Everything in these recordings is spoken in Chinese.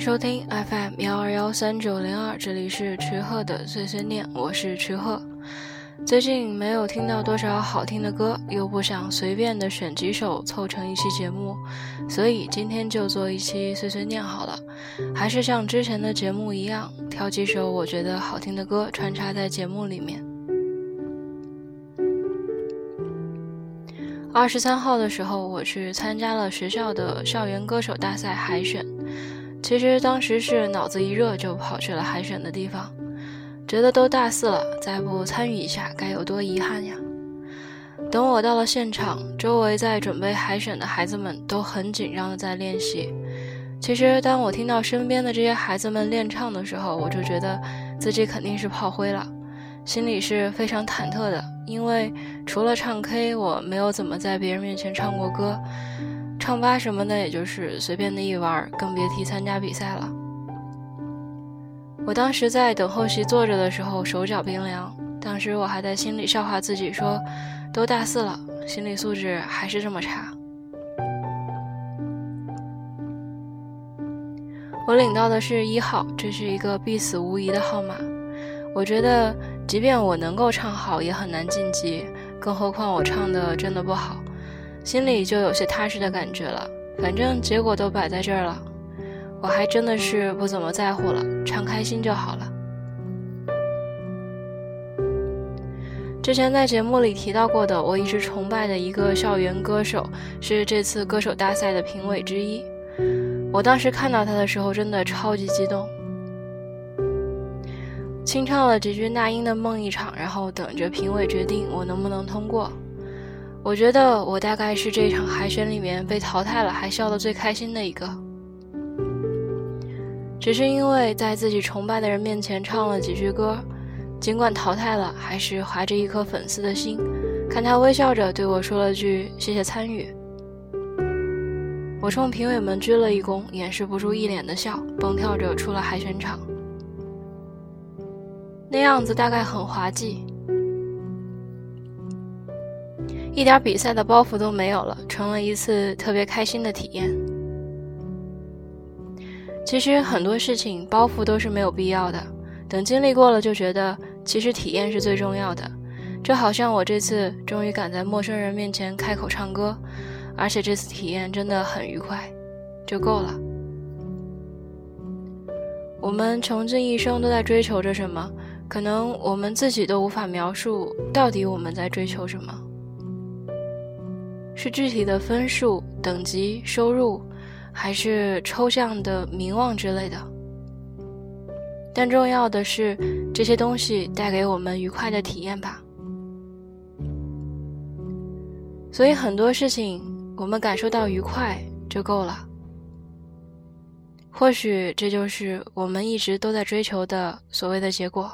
收听 FM 幺二幺三九零二，这里是池鹤的碎碎念，我是池鹤。最近没有听到多少好听的歌，又不想随便的选几首凑成一期节目，所以今天就做一期碎碎念好了。还是像之前的节目一样，挑几首我觉得好听的歌穿插在节目里面。二十三号的时候，我去参加了学校的校园歌手大赛海选。其实当时是脑子一热就跑去了海选的地方，觉得都大四了，再不参与一下该有多遗憾呀！等我到了现场，周围在准备海选的孩子们都很紧张的在练习。其实当我听到身边的这些孩子们练唱的时候，我就觉得自己肯定是炮灰了。心里是非常忐忑的，因为除了唱 K，我没有怎么在别人面前唱过歌，唱吧什么的，也就是随便的一玩，更别提参加比赛了。我当时在等候席坐着的时候，手脚冰凉。当时我还在心里笑话自己说，都大四了，心理素质还是这么差。我领到的是一号，这是一个必死无疑的号码。我觉得。即便我能够唱好，也很难晋级，更何况我唱的真的不好，心里就有些踏实的感觉了。反正结果都摆在这儿了，我还真的是不怎么在乎了，唱开心就好了。之前在节目里提到过的，我一直崇拜的一个校园歌手，是这次歌手大赛的评委之一。我当时看到他的时候，真的超级激动。清唱了几句那英的《梦一场》，然后等着评委决定我能不能通过。我觉得我大概是这场海选里面被淘汰了还笑得最开心的一个。只是因为在自己崇拜的人面前唱了几句歌，尽管淘汰了，还是怀着一颗粉丝的心，看他微笑着对我说了句“谢谢参与”。我冲评委们鞠了一躬，掩饰不住一脸的笑，蹦跳着出了海选场。那样子大概很滑稽，一点比赛的包袱都没有了，成了一次特别开心的体验。其实很多事情包袱都是没有必要的，等经历过了就觉得其实体验是最重要的。就好像我这次终于敢在陌生人面前开口唱歌，而且这次体验真的很愉快，就够了。我们穷尽一生都在追求着什么？可能我们自己都无法描述，到底我们在追求什么？是具体的分数、等级、收入，还是抽象的名望之类的？但重要的是，这些东西带给我们愉快的体验吧。所以很多事情，我们感受到愉快就够了。或许这就是我们一直都在追求的所谓的结果。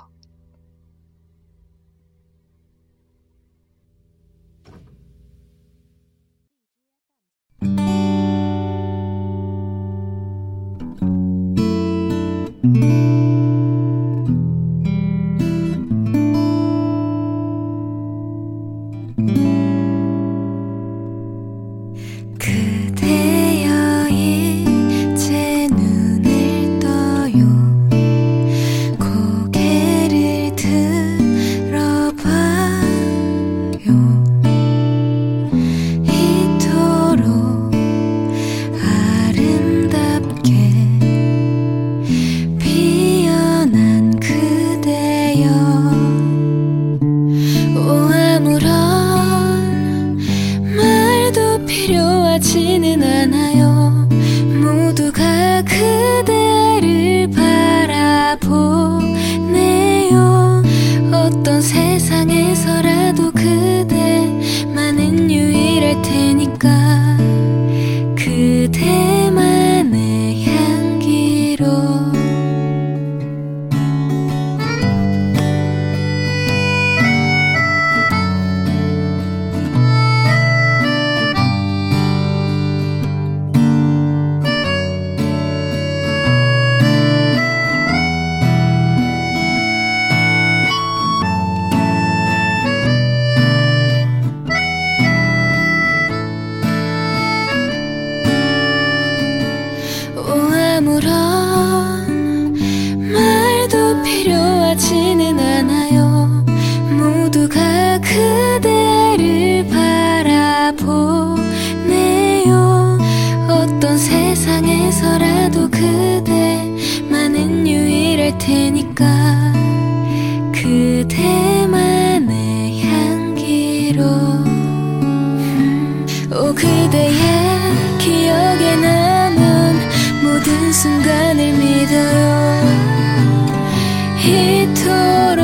세상에서라도 그대만은 유일할 테니까. 그대만의 향기로. 오 그대의 기억에 남은 모든 순간을 믿어요. 이토록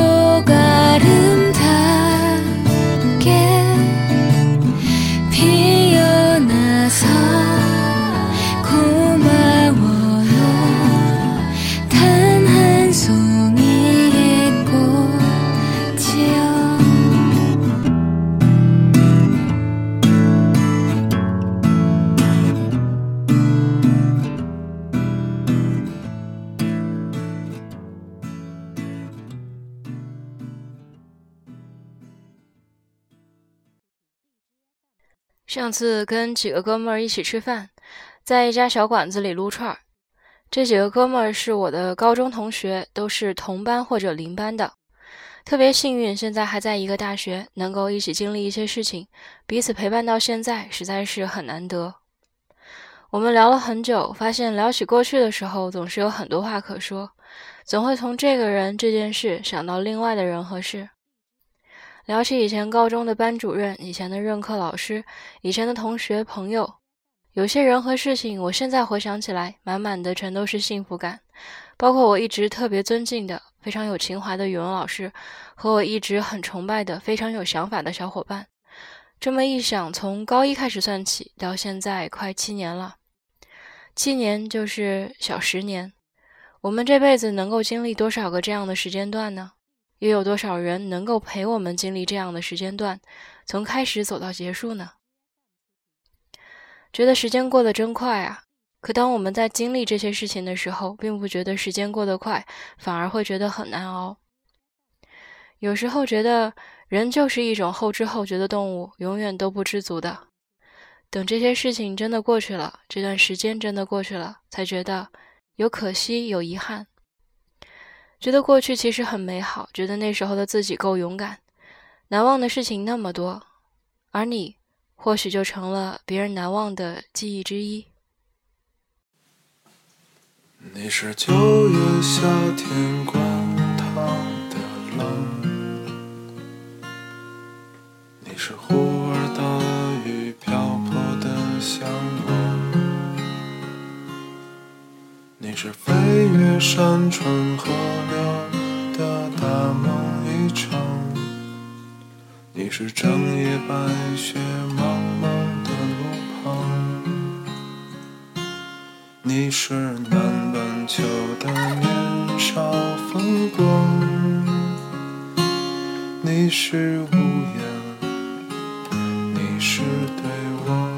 上次跟几个哥们儿一起吃饭，在一家小馆子里撸串儿。这几个哥们儿是我的高中同学，都是同班或者邻班的。特别幸运，现在还在一个大学，能够一起经历一些事情，彼此陪伴到现在，实在是很难得。我们聊了很久，发现聊起过去的时候，总是有很多话可说，总会从这个人、这件事想到另外的人和事。聊起以前高中的班主任、以前的任课老师、以前的同学朋友，有些人和事情，我现在回想起来，满满的全都是幸福感。包括我一直特别尊敬的、非常有情怀的语文老师，和我一直很崇拜的、非常有想法的小伙伴。这么一想，从高一开始算起，到现在快七年了。七年就是小十年，我们这辈子能够经历多少个这样的时间段呢？又有多少人能够陪我们经历这样的时间段，从开始走到结束呢？觉得时间过得真快啊！可当我们在经历这些事情的时候，并不觉得时间过得快，反而会觉得很难熬。有时候觉得人就是一种后知后觉的动物，永远都不知足的。等这些事情真的过去了，这段时间真的过去了，才觉得有可惜，有遗憾。觉得过去其实很美好，觉得那时候的自己够勇敢，难忘的事情那么多，而你或许就成了别人难忘的记忆之一。你是九月夏天你是飞越山川河流的大梦一场，你是整夜白雪茫茫的路旁。你是南半球的年少风光，你是屋檐，你是对望，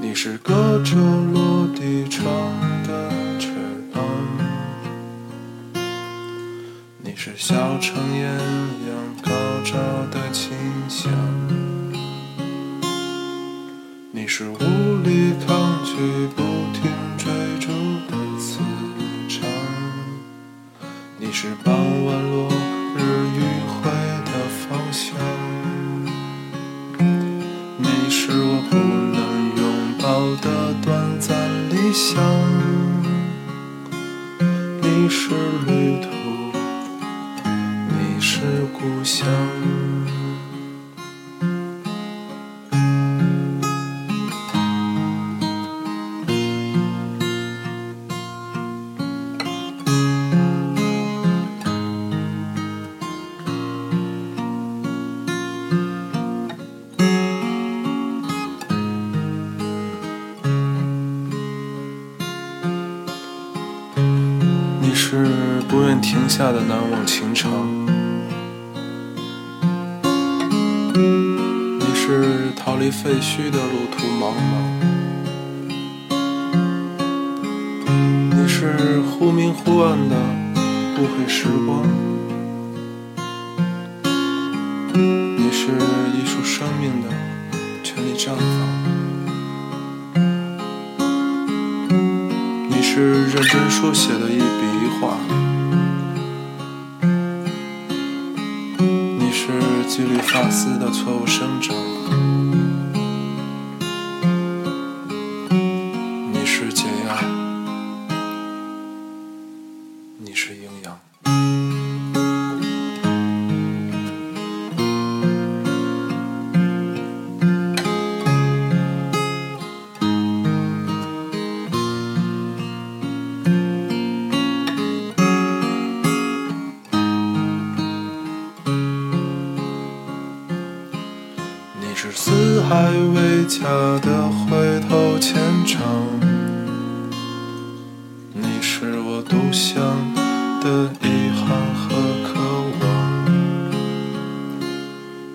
你是隔着落地窗的翅膀，你是小城艳阳高照的清香。笑不悔时光，你是艺术生命的全力绽放。你是认真书写的一笔一画，你是几缕发丝的错误生长。的遗憾和渴望，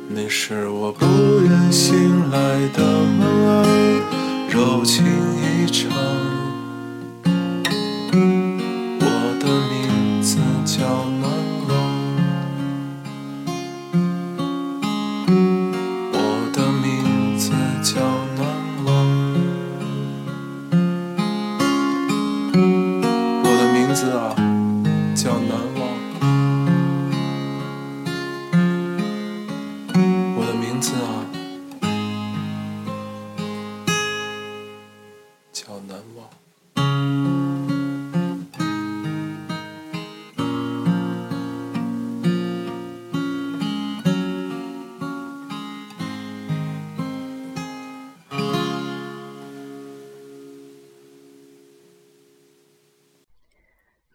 你是我不愿醒来的梦儿，柔情一场。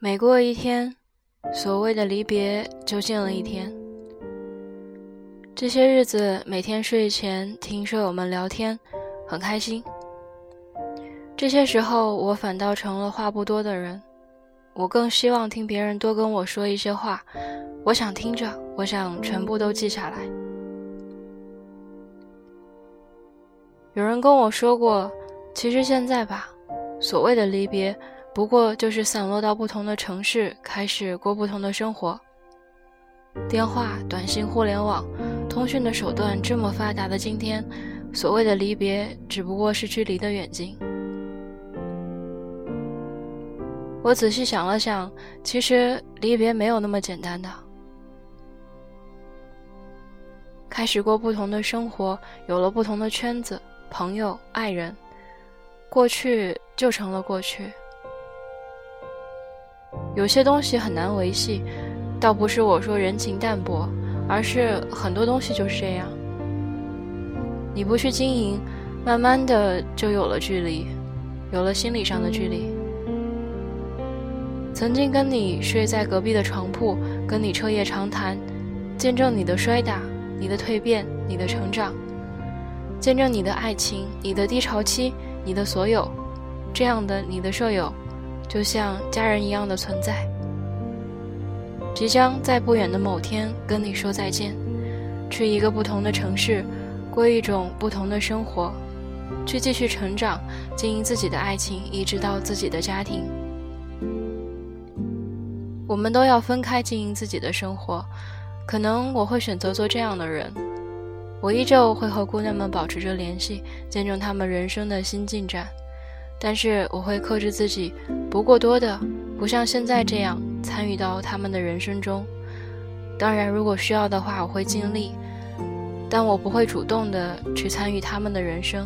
每过一天，所谓的离别就近了一天。这些日子，每天睡前听舍友们聊天，很开心。这些时候，我反倒成了话不多的人。我更希望听别人多跟我说一些话，我想听着，我想全部都记下来。有人跟我说过，其实现在吧，所谓的离别。不过就是散落到不同的城市，开始过不同的生活。电话、短信、互联网，通讯的手段这么发达的今天，所谓的离别，只不过是距离的远近。我仔细想了想，其实离别没有那么简单的。开始过不同的生活，有了不同的圈子、朋友、爱人，过去就成了过去。有些东西很难维系，倒不是我说人情淡薄，而是很多东西就是这样。你不去经营，慢慢的就有了距离，有了心理上的距离。曾经跟你睡在隔壁的床铺，跟你彻夜长谈，见证你的摔打、你的蜕变、你的成长，见证你的爱情、你的低潮期、你的所有，这样的你的舍友。就像家人一样的存在，即将在不远的某天跟你说再见，去一个不同的城市，过一种不同的生活，去继续成长，经营自己的爱情，一直到自己的家庭。我们都要分开经营自己的生活，可能我会选择做这样的人，我依旧会和姑娘们保持着联系，见证她们人生的新进展。但是我会克制自己，不过多的，不像现在这样参与到他们的人生中。当然，如果需要的话，我会尽力，但我不会主动的去参与他们的人生，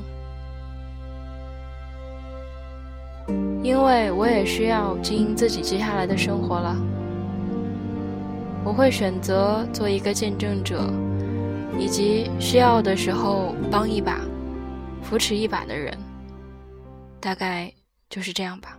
因为我也需要经营自己接下来的生活了。我会选择做一个见证者，以及需要的时候帮一把、扶持一把的人。大概就是这样吧。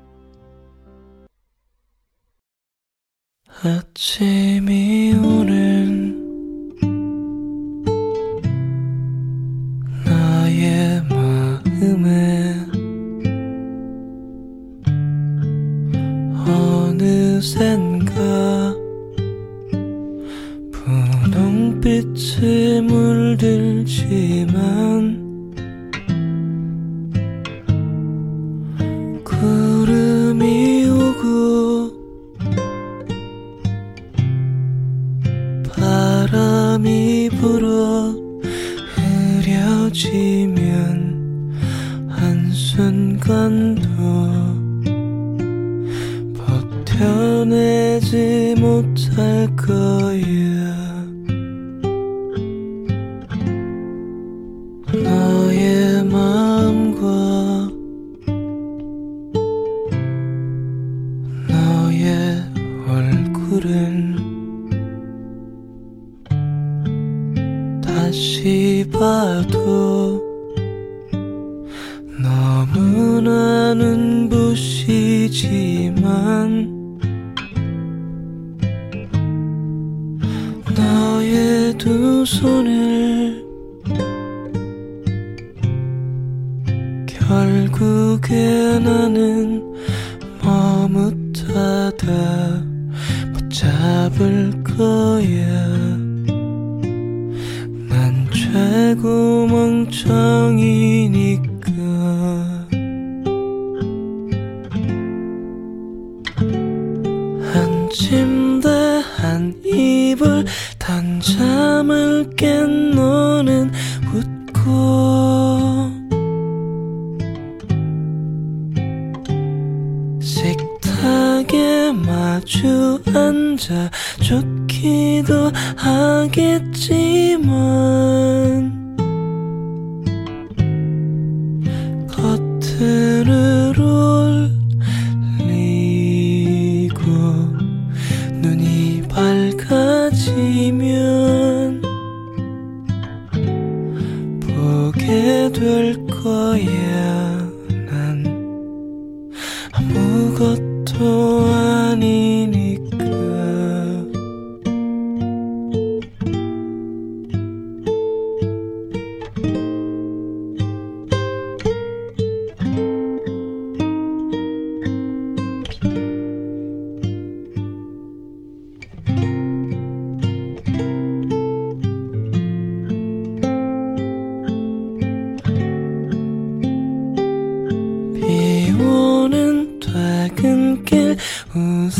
다시 봐도 너무나 눈부시지만 너의 두 손을 결국에 나는 머뭇하다 붙잡을 거야 멍청이니까. 한 침대 한 이불 단 잠을 깬 너는 웃고. 식탁에 마주 앉아 좋기도 하겠지만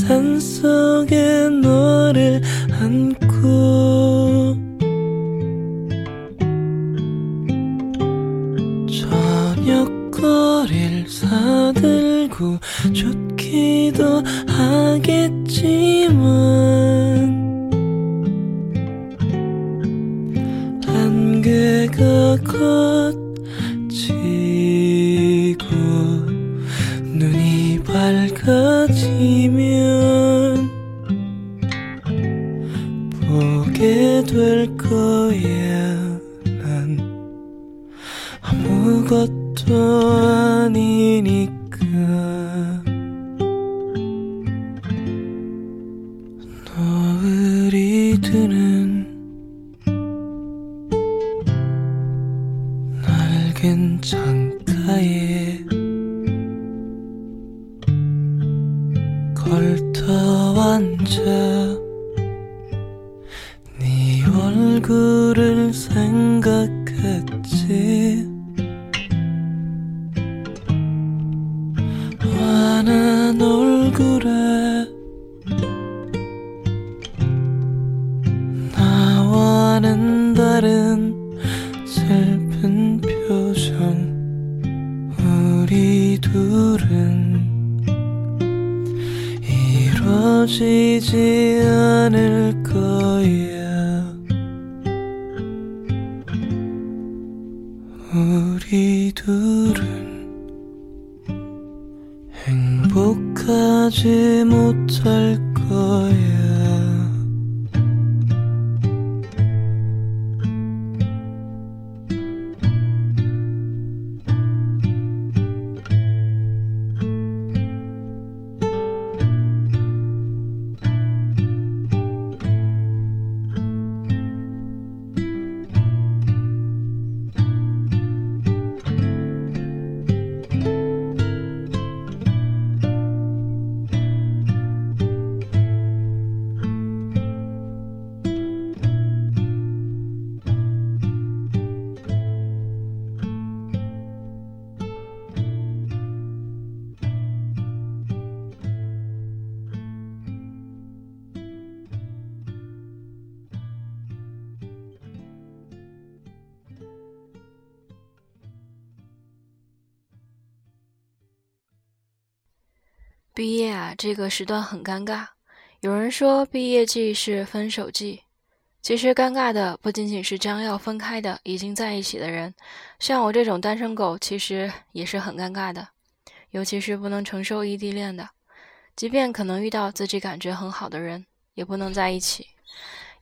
산 속에 너를 안고 창가에 걸터 앉아 못할 거야 毕业啊，这个时段很尴尬。有人说毕业季是分手季，其实尴尬的不仅仅是将要分开的已经在一起的人，像我这种单身狗，其实也是很尴尬的，尤其是不能承受异地恋的，即便可能遇到自己感觉很好的人，也不能在一起，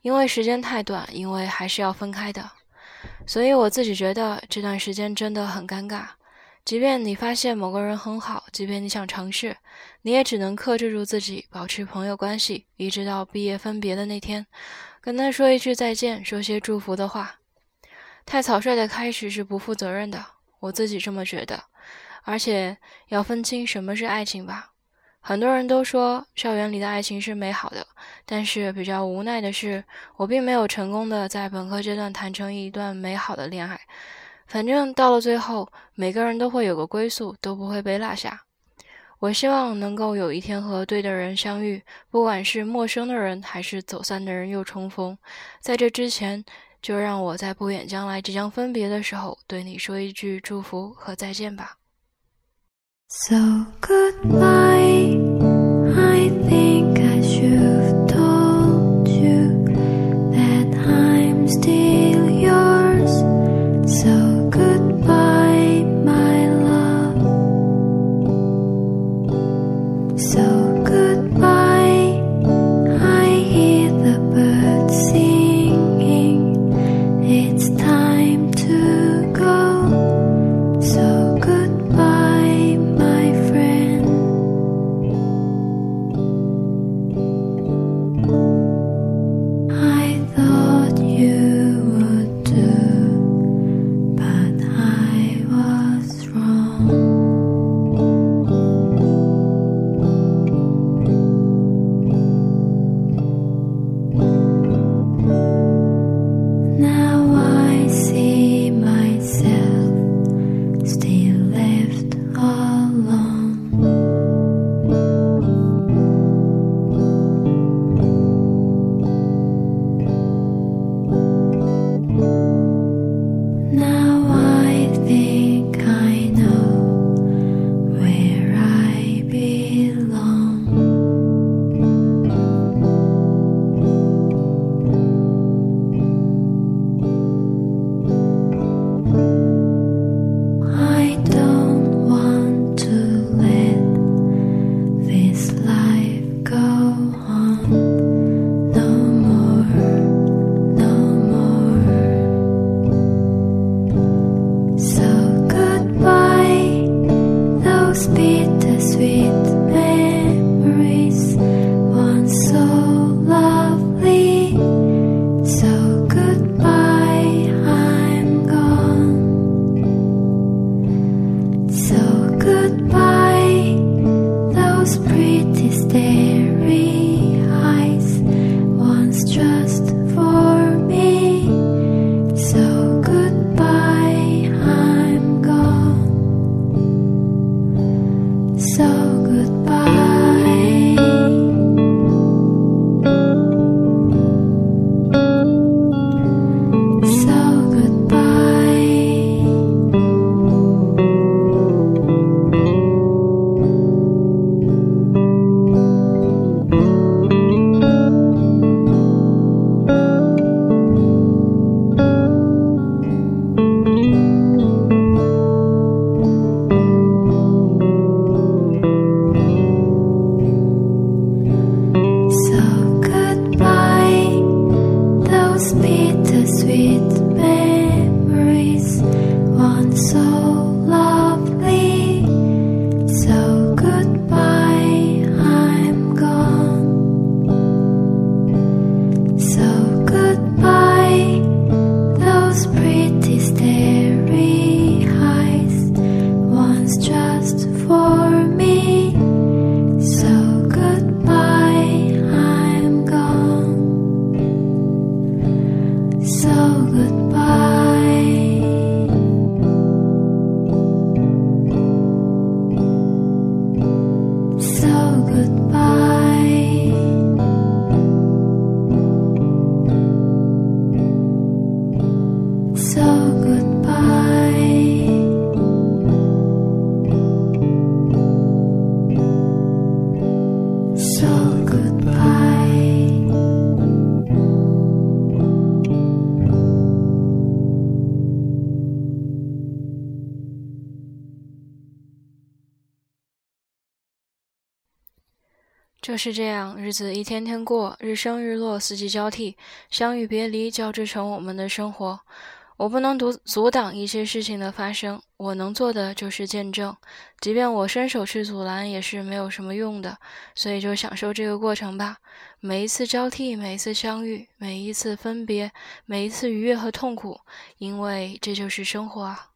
因为时间太短，因为还是要分开的。所以我自己觉得这段时间真的很尴尬。即便你发现某个人很好，即便你想尝试，你也只能克制住自己，保持朋友关系，一直到毕业分别的那天，跟他说一句再见，说些祝福的话。太草率的开始是不负责任的，我自己这么觉得。而且要分清什么是爱情吧。很多人都说校园里的爱情是美好的，但是比较无奈的是，我并没有成功的在本科阶段谈成一段美好的恋爱。反正到了最后，每个人都会有个归宿，都不会被落下。我希望能够有一天和对的人相遇，不管是陌生的人还是走散的人又重逢。在这之前，就让我在不远将来即将分别的时候，对你说一句祝福和再见吧。So goodbye. 是这样，日子一天天过，日升日落，四季交替，相遇别离交织成我们的生活。我不能阻阻挡一些事情的发生，我能做的就是见证。即便我伸手去阻拦，也是没有什么用的。所以就享受这个过程吧。每一次交替，每一次相遇，每一次分别，每一次愉悦和痛苦，因为这就是生活啊。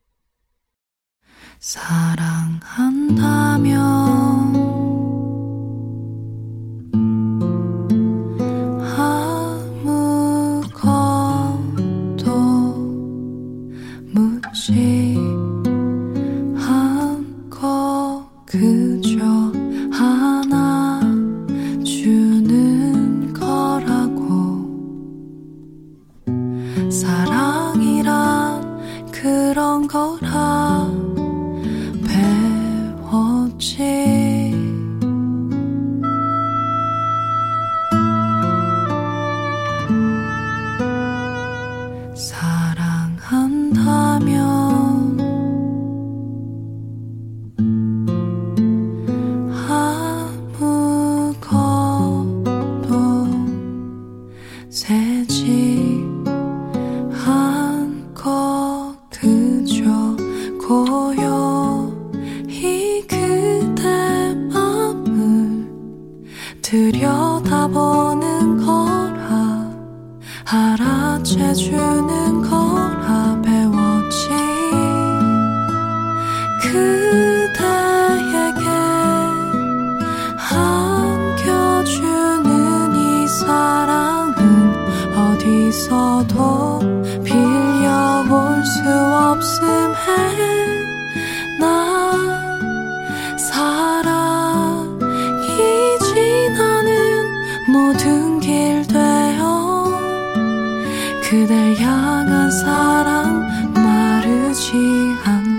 그댈 향한 사랑 마르지 않게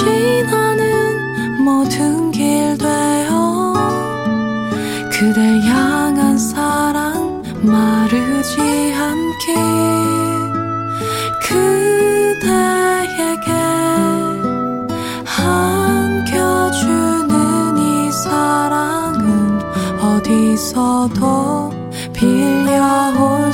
지 나는 모든 길 되어 그댈 향한 사랑 마르지 않게 그대에게 안겨주는 이 사랑은 어디서도 빌려올